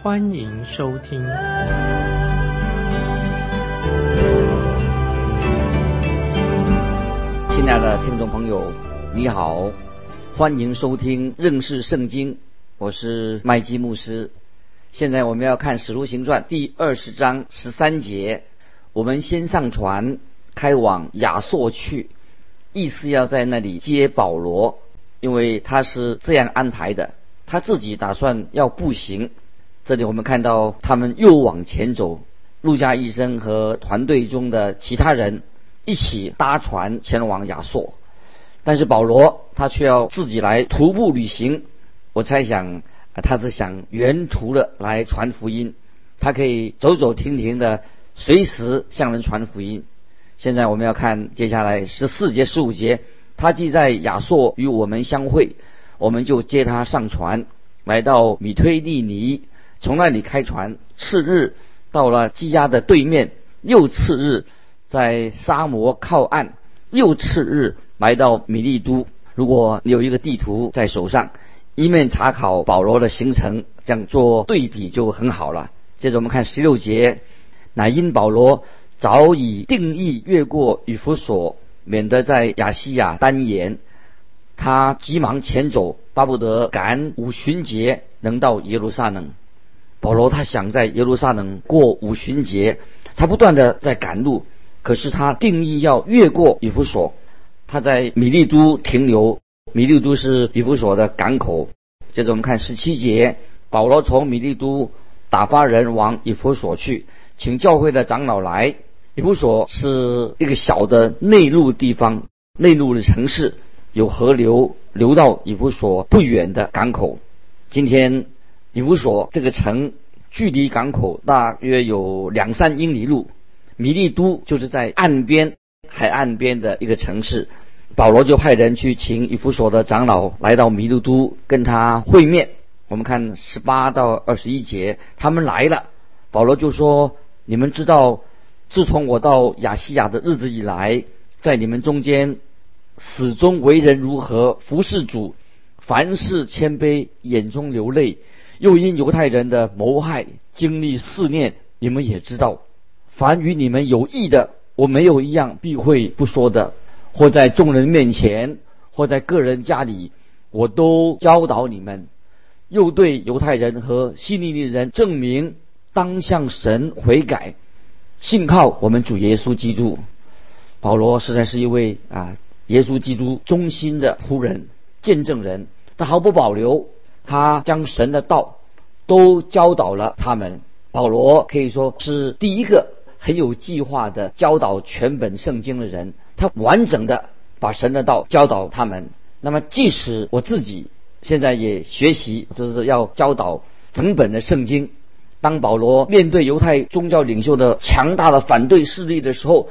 欢迎收听。亲爱的听众朋友，你好。欢迎收听认识圣经，我是麦基牧师。现在我们要看《使徒行传》第二十章十三节。我们先上船，开往亚朔去，意思要在那里接保罗，因为他是这样安排的。他自己打算要步行。这里我们看到他们又往前走，路加医生和团队中的其他人一起搭船前往亚朔。但是保罗他却要自己来徒步旅行，我猜想他是想沿途的来传福音，他可以走走停停的，随时向人传福音。现在我们要看接下来十四节十五节，他既在亚朔与我们相会，我们就接他上船，来到米推利尼，从那里开船，次日到了基亚的对面，又次日在沙摩靠岸，又次日。来到米利都，如果你有一个地图在手上，一面查考保罗的行程，这样做对比就很好了。接着我们看十六节，乃因保罗早已定义越过以弗所，免得在亚细亚单言，他急忙前走，巴不得赶五旬节能到耶路撒冷。保罗他想在耶路撒冷过五旬节，他不断的在赶路，可是他定义要越过以弗所。他在米利都停留，米利都是以弗所的港口。接着我们看十七节，保罗从米利都打发人往以弗所去，请教会的长老来。以弗所是一个小的内陆地方，内陆的城市，有河流流到以弗所不远的港口。今天以弗所这个城距离港口大约有两三英里路，米利都就是在岸边。海岸边的一个城市，保罗就派人去请以弗所的长老来到弥路都跟他会面。我们看十八到二十一节，他们来了，保罗就说：“你们知道，自从我到亚细亚的日子以来，在你们中间始终为人如何服侍主，凡事谦卑，眼中流泪，又因犹太人的谋害经历试炼。你们也知道，凡与你们有益的。”我没有一样避讳不说的，或在众人面前，或在个人家里，我都教导你们，又对犹太人和希利尼人证明，当向神悔改，信靠我们主耶稣基督。保罗实在是一位啊，耶稣基督忠心的仆人、见证人，他毫不保留，他将神的道都教导了他们。保罗可以说是第一个。很有计划的教导全本圣经的人，他完整的把神的道教导他们。那么，即使我自己现在也学习，就是要教导整本的圣经。当保罗面对犹太宗教领袖的强大的反对势力的时候，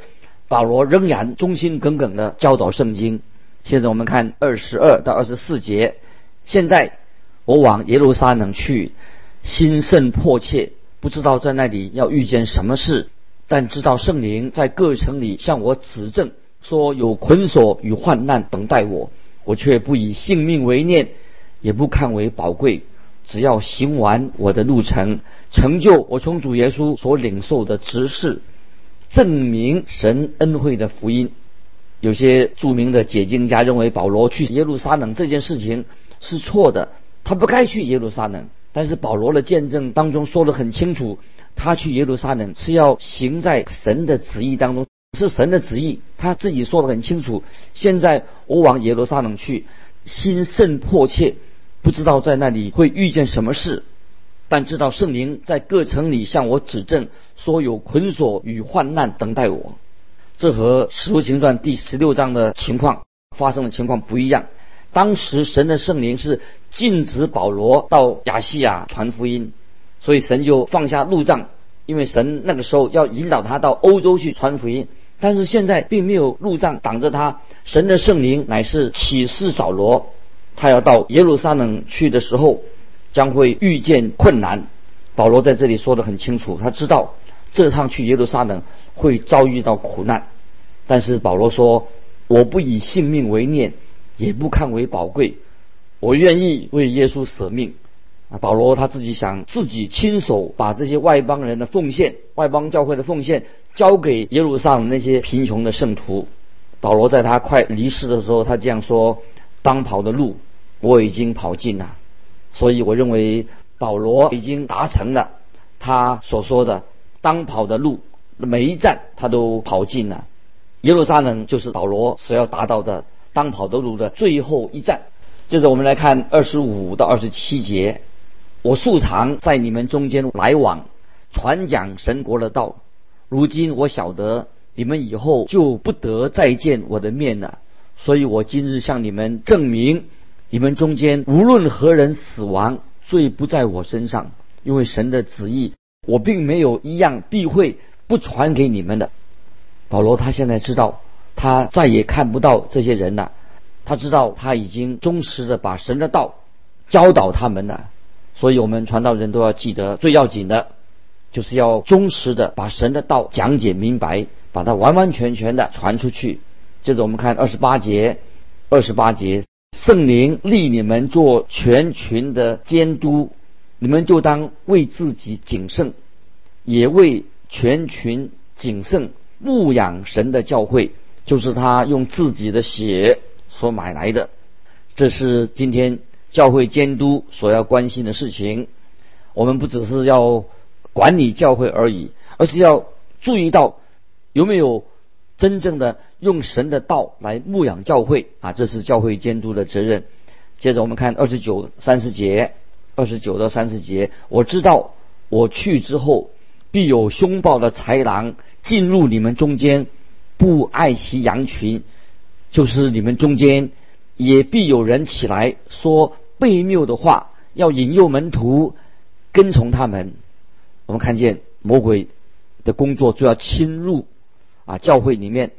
保罗仍然忠心耿耿的教导圣经。现在我们看二十二到二十四节。现在我往耶路撒冷去，心甚迫切，不知道在那里要遇见什么事。但知道圣灵在各城里向我指证，说有捆锁与患难等待我，我却不以性命为念，也不看为宝贵，只要行完我的路程，成就我从主耶稣所领受的职事，证明神恩惠的福音。有些著名的解经家认为保罗去耶路撒冷这件事情是错的，他不该去耶路撒冷。但是保罗的见证当中说得很清楚。他去耶路撒冷是要行在神的旨意当中，是神的旨意，他自己说的很清楚。现在我往耶路撒冷去，心甚迫切，不知道在那里会遇见什么事，但知道圣灵在各城里向我指证，说有捆锁与患难等待我。这和使徒行传第十六章的情况发生的情况不一样。当时神的圣灵是禁止保罗到亚细亚传福音。所以神就放下路障，因为神那个时候要引导他到欧洲去传福音，但是现在并没有路障挡着他。神的圣灵乃是启示扫罗，他要到耶路撒冷去的时候，将会遇见困难。保罗在这里说的很清楚，他知道这趟去耶路撒冷会遭遇到苦难，但是保罗说：“我不以性命为念，也不看为宝贵，我愿意为耶稣舍命。”啊，保罗他自己想自己亲手把这些外邦人的奉献、外邦教会的奉献交给耶路撒冷那些贫穷的圣徒。保罗在他快离世的时候，他这样说：“当跑的路我已经跑尽了。”所以我认为保罗已经达成了他所说的当跑的路，每一站他都跑尽了。耶路撒冷就是保罗所要达到的当跑的路的最后一站。接着我们来看二十五到二十七节。我素常在你们中间来往，传讲神国的道。如今我晓得你们以后就不得再见我的面了，所以我今日向你们证明：你们中间无论何人死亡，罪不在我身上，因为神的旨意，我并没有一样避讳不传给你们的。保罗他现在知道，他再也看不到这些人了，他知道他已经忠实的把神的道教导他们了。所以我们传道人都要记得，最要紧的，就是要忠实的把神的道讲解明白，把它完完全全的传出去。接着我们看二十八节，二十八节，圣灵立你们做全群的监督，你们就当为自己谨慎，也为全群谨慎牧养神的教会，就是他用自己的血所买来的。这是今天。教会监督所要关心的事情，我们不只是要管理教会而已，而是要注意到有没有真正的用神的道来牧养教会啊，这是教会监督的责任。接着我们看二十九、三十节，二十九到三十节，我知道我去之后，必有凶暴的豺狼进入你们中间，不爱惜羊群，就是你们中间。也必有人起来说悖谬的话，要引诱门徒跟从他们。我们看见魔鬼的工作就要侵入啊教会里面，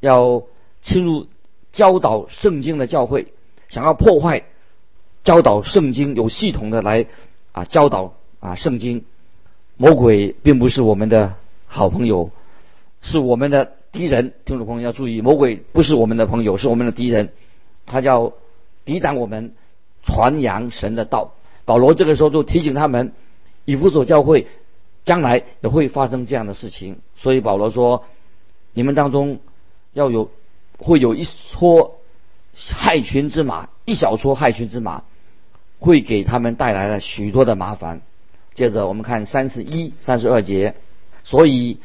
要侵入教导圣经的教会，想要破坏教导圣经有系统的来啊教导啊圣经。魔鬼并不是我们的好朋友，是我们的敌人。听众朋友要注意，魔鬼不是我们的朋友，是我们的敌人。他叫抵挡我们传扬神的道。保罗这个时候就提醒他们，以弗所教会将来也会发生这样的事情。所以保罗说，你们当中要有会有一撮害群之马，一小撮害群之马，会给他们带来了许多的麻烦。接着我们看三十一、三十二节，所以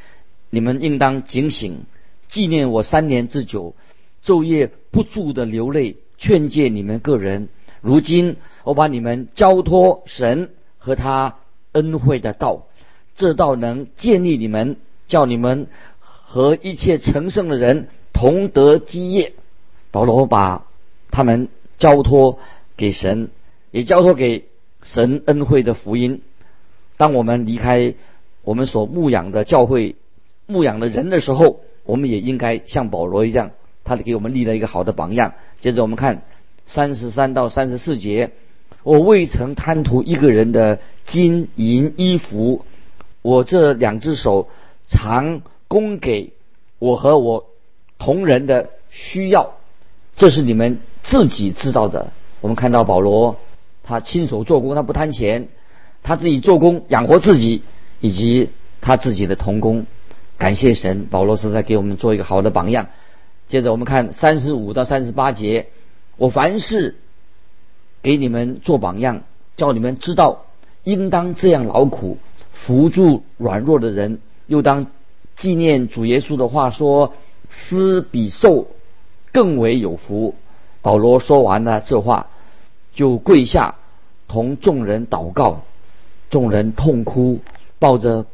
你们应当警醒，纪念我三年之久。昼夜不住的流泪，劝诫你们个人。如今我把你们交托神和他恩惠的道，这道能建立你们，叫你们和一切成圣的人同得基业。保罗把他们交托给神，也交托给神恩惠的福音。当我们离开我们所牧养的教会、牧养的人的时候，我们也应该像保罗一样。他给我们立了一个好的榜样。接着我们看三十三到三十四节，我未曾贪图一个人的金银衣服，我这两只手常供给我和我同人的需要，这是你们自己知道的。我们看到保罗，他亲手做工，他不贪钱，他自己做工养活自己以及他自己的童工。感谢神，保罗是在给我们做一个好的榜样。接着我们看三十五到三十八节，我凡事给你们做榜样，叫你们知道应当这样劳苦，扶助软弱的人，又当纪念主耶稣的话说：施比受更为有福。保罗说完了这话，就跪下同众人祷告，众人痛哭，抱着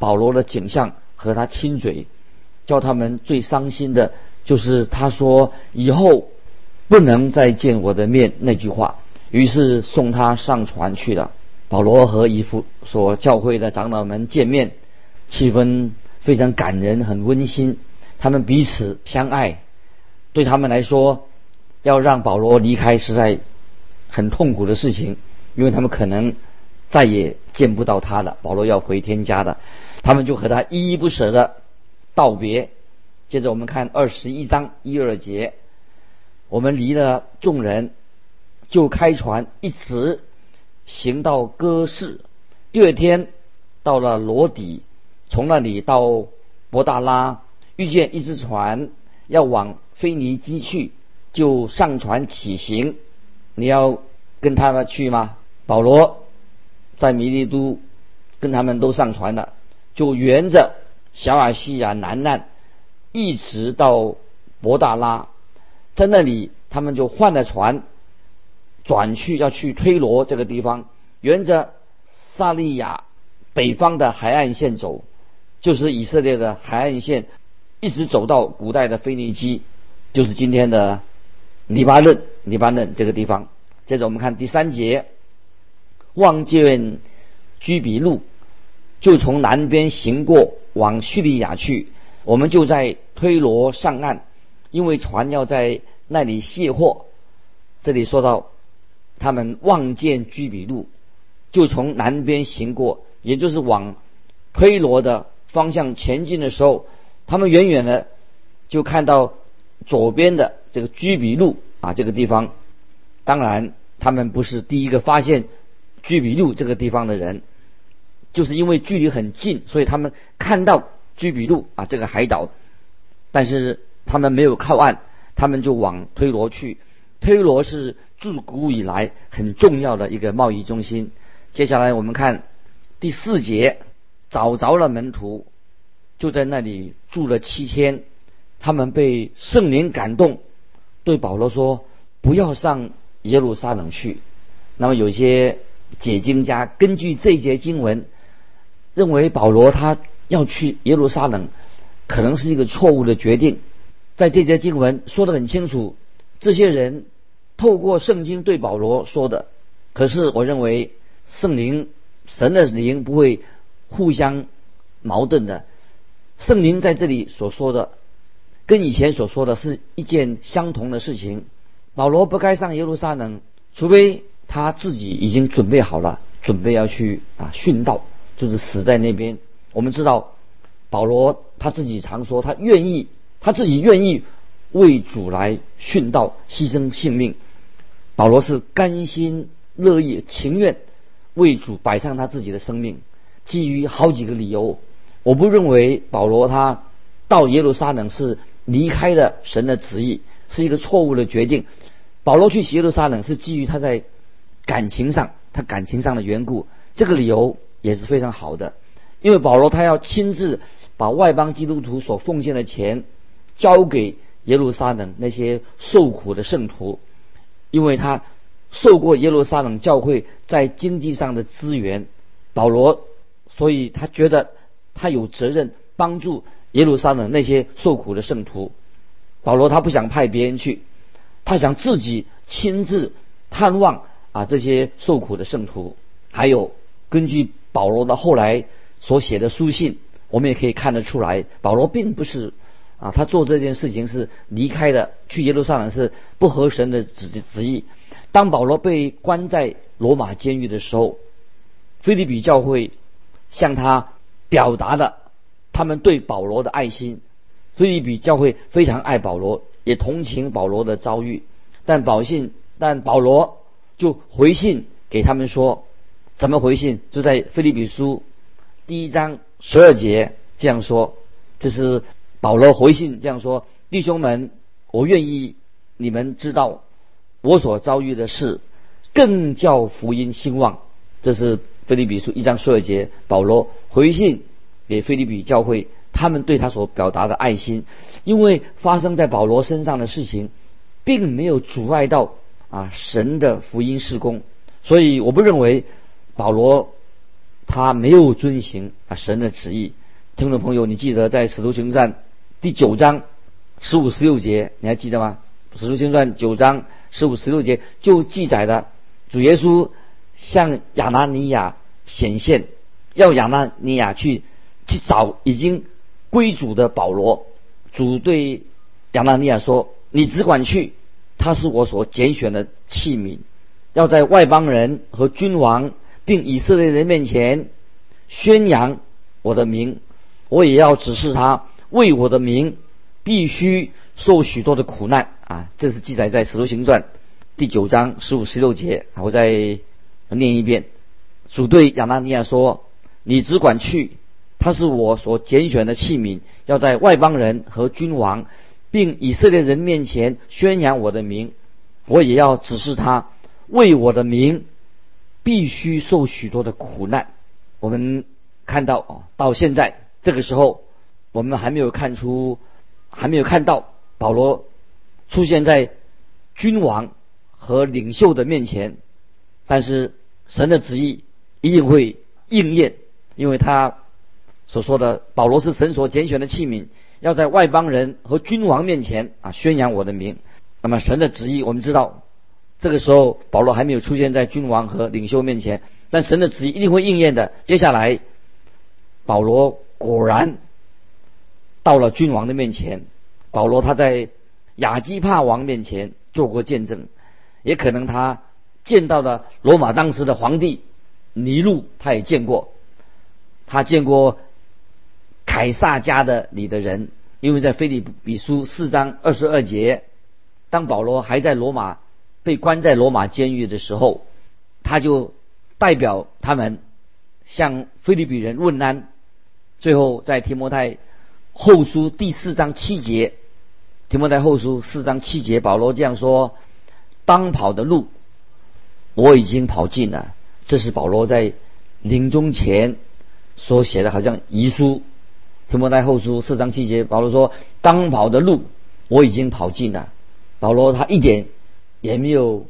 保罗的景象和他亲嘴，叫他们最伤心的。就是他说以后不能再见我的面那句话，于是送他上船去了。保罗和以弗所教会的长老们见面，气氛非常感人，很温馨。他们彼此相爱，对他们来说，要让保罗离开实在很痛苦的事情，因为他们可能再也见不到他了。保罗要回天家的，他们就和他依依不舍的道别。接着我们看二十一章一二节，我们离了众人，就开船一直行到哥市。第二天到了罗底，从那里到博大拉，遇见一只船要往腓尼基去，就上船起行。你要跟他们去吗？保罗在弥利都跟他们都上船了，就沿着小亚细亚南岸。一直到博大拉，在那里他们就换了船，转去要去推罗这个地方，沿着萨利亚北方的海岸线走，就是以色列的海岸线，一直走到古代的腓尼基，就是今天的黎巴嫩，黎巴嫩这个地方。接着我们看第三节，望见居比路，就从南边行过，往叙利亚去。我们就在推罗上岸，因为船要在那里卸货。这里说到，他们望见居比路，就从南边行过，也就是往推罗的方向前进的时候，他们远远的就看到左边的这个居比路啊这个地方。当然，他们不是第一个发现居比路这个地方的人，就是因为距离很近，所以他们看到。居比路啊，这个海岛，但是他们没有靠岸，他们就往推罗去。推罗是自古以来很重要的一个贸易中心。接下来我们看第四节，找着了门徒，就在那里住了七天。他们被圣灵感动，对保罗说：“不要上耶路撒冷去。”那么有些解经家根据这节经文，认为保罗他。要去耶路撒冷，可能是一个错误的决定。在这节经文说得很清楚，这些人透过圣经对保罗说的。可是我认为圣灵、神的灵不会互相矛盾的。圣灵在这里所说的，跟以前所说的是一件相同的事情。保罗不该上耶路撒冷，除非他自己已经准备好了，准备要去啊殉道，就是死在那边。我们知道，保罗他自己常说，他愿意，他自己愿意为主来殉道，牺牲性命。保罗是甘心乐意、情愿为主摆上他自己的生命。基于好几个理由，我不认为保罗他到耶路撒冷是离开了神的旨意，是一个错误的决定。保罗去耶路撒冷是基于他在感情上，他感情上的缘故，这个理由也是非常好的。因为保罗他要亲自把外邦基督徒所奉献的钱交给耶路撒冷那些受苦的圣徒，因为他受过耶路撒冷教会在经济上的资源，保罗，所以他觉得他有责任帮助耶路撒冷那些受苦的圣徒。保罗他不想派别人去，他想自己亲自探望啊这些受苦的圣徒。还有根据保罗的后来。所写的书信，我们也可以看得出来，保罗并不是啊，他做这件事情是离开的，去耶路撒冷是不合神的旨旨意。当保罗被关在罗马监狱的时候，菲利比教会向他表达了他们对保罗的爱心。菲利比教会非常爱保罗，也同情保罗的遭遇，但保信，但保罗就回信给他们说，怎么回信？就在菲利比书。第一章十二节这样说，这是保罗回信这样说：“弟兄们，我愿意你们知道我所遭遇的事，更叫福音兴旺。”这是菲利比书一章十二节，保罗回信给菲利比教会，他们对他所表达的爱心，因为发生在保罗身上的事情，并没有阻碍到啊神的福音事工，所以我不认为保罗。他没有遵行啊神的旨意，听众朋友，你记得在使徒行传第九章十五十六节，你还记得吗？使徒行传九章十五十六节就记载了主耶稣向亚拿尼亚显现，要亚拿尼亚去去找已经归主的保罗。主对亚拿尼亚说：“你只管去，他是我所拣选的器皿，要在外邦人和君王并以色列人面前宣扬我的名。我也要指示他为我的名必须受许多的苦难啊！这是记载在《使徒行传》第九章十五、十六节。我再念一遍：主对亚拿尼亚说：“你只管去。”他是我所拣选的器皿，要在外邦人和君王，并以色列人面前宣扬我的名。我也要指示他，为我的名必须受许多的苦难。我们看到啊，到现在这个时候，我们还没有看出，还没有看到保罗出现在君王和领袖的面前。但是神的旨意一定会应验，因为他。所说的保罗是神所拣选的器皿，要在外邦人和君王面前啊宣扬我的名。那么神的旨意，我们知道，这个时候保罗还没有出现在君王和领袖面前，但神的旨意一定会应验的。接下来，保罗果然到了君王的面前。保罗他在亚基帕王面前做过见证，也可能他见到了罗马当时的皇帝尼禄，他也见过，他见过。凯撒家的里的人，因为在菲利比书四章二十二节，当保罗还在罗马被关在罗马监狱的时候，他就代表他们向菲利比人问安。最后在提摩太后书第四章七节，提摩太后书四章七节，保罗这样说：“当跑的路我已经跑尽了。”这是保罗在临终前所写的，好像遗书。提摩太后书四章七节，保罗说：“当跑的路我已经跑尽了。”保罗他一点也没有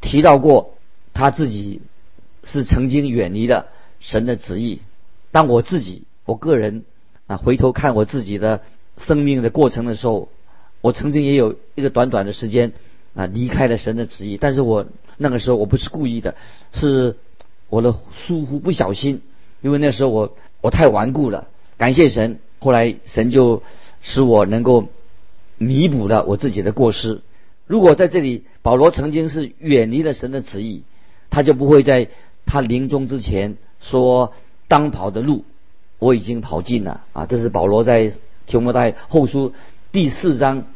提到过他自己是曾经远离了神的旨意。当我自己我个人啊回头看我自己的生命的过程的时候，我曾经也有一个短短的时间啊离开了神的旨意。但是我那个时候我不是故意的，是我的疏忽不小心，因为那时候我我太顽固了。感谢神，后来神就使我能够弥补了我自己的过失。如果在这里保罗曾经是远离了神的旨意，他就不会在他临终之前说：“当跑的路我已经跑尽了。”啊，这是保罗在提摩太后书第四章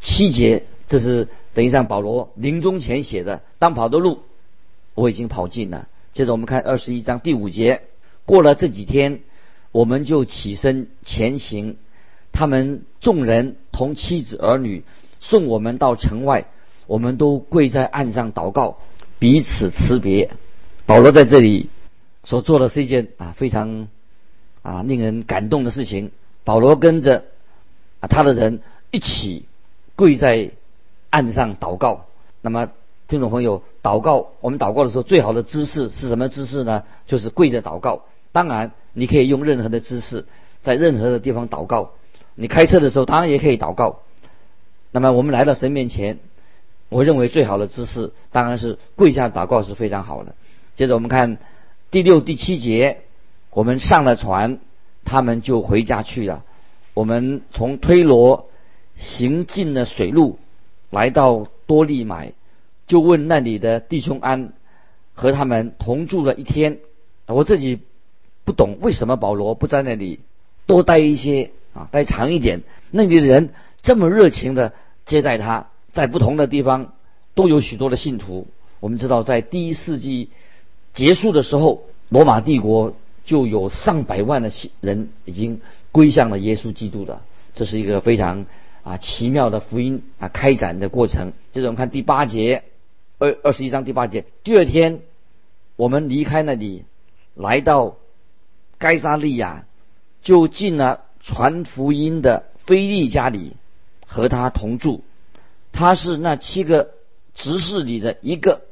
七节，这是等于上保罗临终前写的：“当跑的路我已经跑尽了。”接着我们看二十一章第五节，过了这几天。我们就起身前行，他们众人同妻子儿女送我们到城外，我们都跪在岸上祷告，彼此辞别。保罗在这里所做的是一件啊非常啊令人感动的事情。保罗跟着啊他的人一起跪在岸上祷告。那么听众朋友，祷告我们祷告的时候最好的姿势是什么姿势呢？就是跪着祷告。当然，你可以用任何的姿势，在任何的地方祷告。你开车的时候，当然也可以祷告。那么，我们来到神面前，我认为最好的姿势当然是跪下祷告是非常好的。接着，我们看第六、第七节，我们上了船，他们就回家去了。我们从推罗行进了水路，来到多利买，就问那里的弟兄安，和他们同住了一天。我自己。不懂为什么保罗不在那里多待一些啊，待长一点？那里的人这么热情的接待他，在不同的地方都有许多的信徒。我们知道，在第一世纪结束的时候，罗马帝国就有上百万的信人已经归向了耶稣基督的。这是一个非常啊奇妙的福音啊开展的过程。接着我们看第八节，二二十一章第八节。第二天，我们离开那里，来到。该沙利亚就进了传福音的菲利家里，和他同住。他是那七个执事里的一个。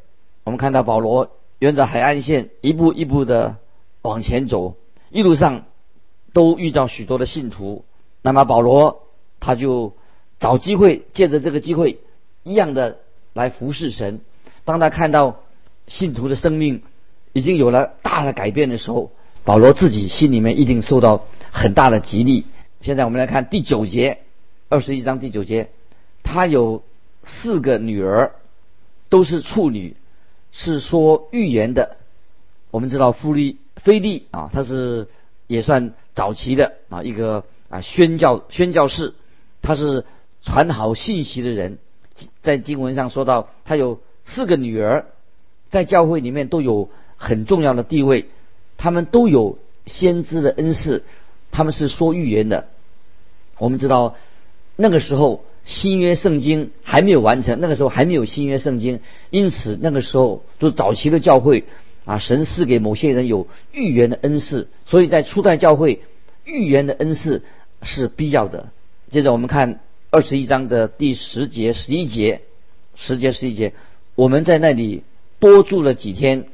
我们看到保罗沿着海岸线一步一步的往前走，一路上都遇到许多的信徒。那么保罗他就找机会，借着这个机会，一样的来服侍神。当他看到信徒的生命已经有了大的改变的时候，保罗自己心里面一定受到很大的激励。现在我们来看第九节，二十一章第九节，他有四个女儿，都是处女，是说预言的。我们知道富利菲利啊，他是也算早期的啊一个啊宣教宣教士，他是传好信息的人。在经文上说到，他有四个女儿，在教会里面都有很重要的地位，他们都有先知的恩赐，他们是说预言的。我们知道那个时候新约圣经还没有完成，那个时候还没有新约圣经，因此那个时候就早期的教会啊，神赐给某些人有预言的恩赐，所以在初代教会预言的恩赐是必要的。接着我们看。二十一章的第十节、十一节、十节、十一节，我们在那里多住了几天。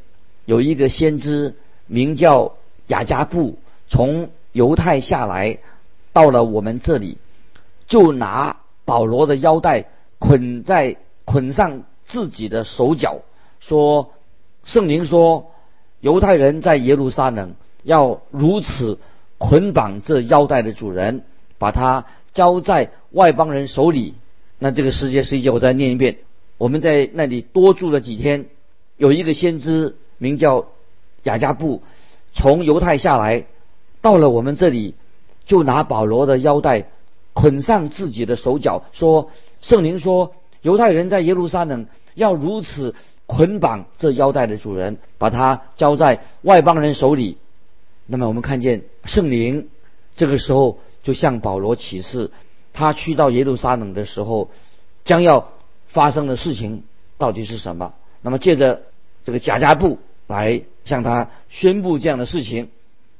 有一个先知名叫雅加布，从犹太下来，到了我们这里，就拿保罗的腰带捆在捆上自己的手脚，说：“圣灵说，犹太人在耶路撒冷要如此捆绑这腰带的主人，把他。”交在外邦人手里，那这个世界世界，我再念一遍。我们在那里多住了几天，有一个先知名叫雅加布，从犹太下来，到了我们这里，就拿保罗的腰带捆上自己的手脚，说：“圣灵说，犹太人在耶路撒冷要如此捆绑这腰带的主人，把他交在外邦人手里。”那么我们看见圣灵这个时候。就向保罗启示，他去到耶路撒冷的时候，将要发生的事情到底是什么？那么借着这个贾加布来向他宣布这样的事情，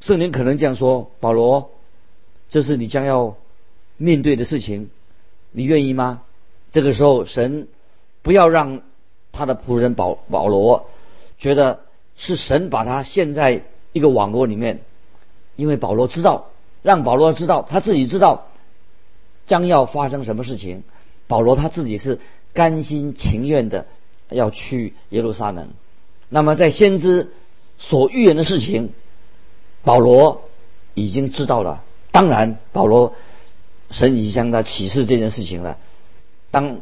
圣灵可能这样说：保罗，这是你将要面对的事情，你愿意吗？这个时候，神不要让他的仆人保保罗觉得是神把他陷在一个网络里面，因为保罗知道。让保罗知道，他自己知道将要发生什么事情。保罗他自己是甘心情愿的要去耶路撒冷。那么在先知所预言的事情，保罗已经知道了。当然，保罗神已经向他启示这件事情了。当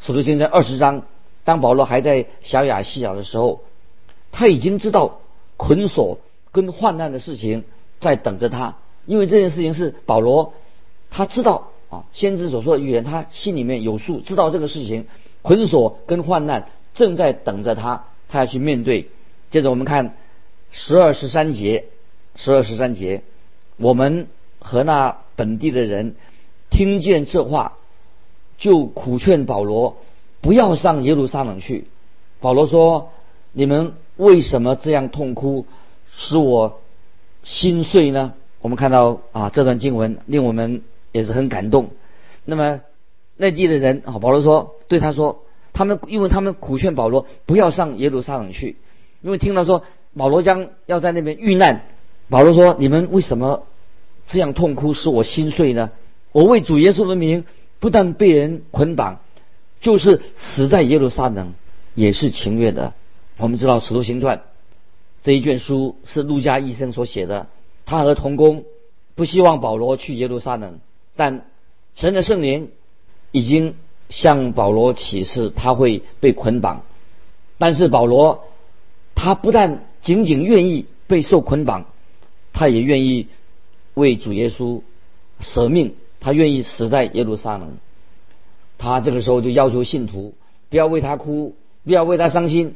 使徒行传二十章，当保罗还在小亚细亚的时候，他已经知道捆锁跟患难的事情在等着他。因为这件事情是保罗，他知道啊，先知所说的预言，他心里面有数，知道这个事情捆锁跟患难正在等着他，他要去面对。接着我们看十二十三节，十二十三节，我们和那本地的人听见这话，就苦劝保罗不要上耶路撒冷去。保罗说：“你们为什么这样痛哭，使我心碎呢？”我们看到啊，这段经文令我们也是很感动。那么内地的人啊，保罗说对他说，他们因为他们苦劝保罗不要上耶路撒冷去，因为听到说保罗将要在那边遇难。保罗说：“你们为什么这样痛哭，使我心碎呢？我为主耶稣的名，不但被人捆绑，就是死在耶路撒冷也是情愿的。”我们知道《使徒行传》这一卷书是路加医生所写的。他和同工不希望保罗去耶路撒冷，但神的圣灵已经向保罗启示他会被捆绑。但是保罗他不但仅仅愿意被受捆绑，他也愿意为主耶稣舍命，他愿意死在耶路撒冷。他这个时候就要求信徒不要为他哭，不要为他伤心。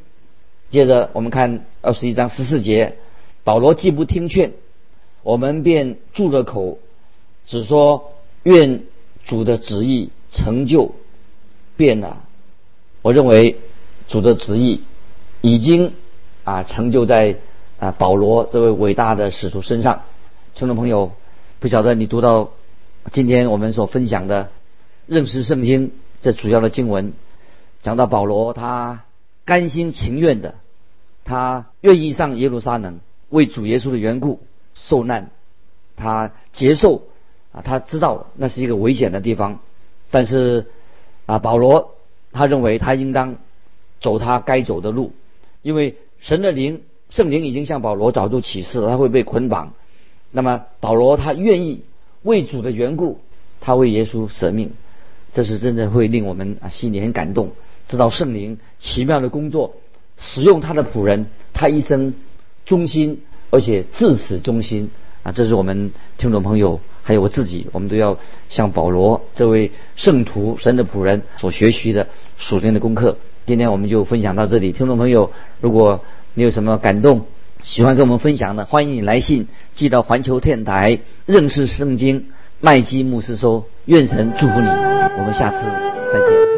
接着我们看二十一章十四节，保罗既不听劝。我们便住了口，只说愿主的旨意成就，变了。我认为主的旨意已经啊成就在啊保罗这位伟大的使徒身上。听众朋友，不晓得你读到今天我们所分享的认识圣经这主要的经文，讲到保罗他甘心情愿的，他愿意上耶路撒冷为主耶稣的缘故。受难，他接受啊，他知道那是一个危险的地方，但是啊，保罗他认为他应当走他该走的路，因为神的灵圣灵已经向保罗早就启示了，他会被捆绑。那么保罗他愿意为主的缘故，他为耶稣舍命，这是真正会令我们啊心里很感动，知道圣灵奇妙的工作，使用他的仆人，他一生忠心，而且至死忠心啊！这是我们听众朋友还有我自己，我们都要向保罗这位圣徒、神的仆人所学习的属灵的功课。今天我们就分享到这里，听众朋友，如果你有什么感动，喜欢跟我们分享的，欢迎你来信寄到环球电台认识圣经麦基牧师说，愿神祝福你，我们下次再见。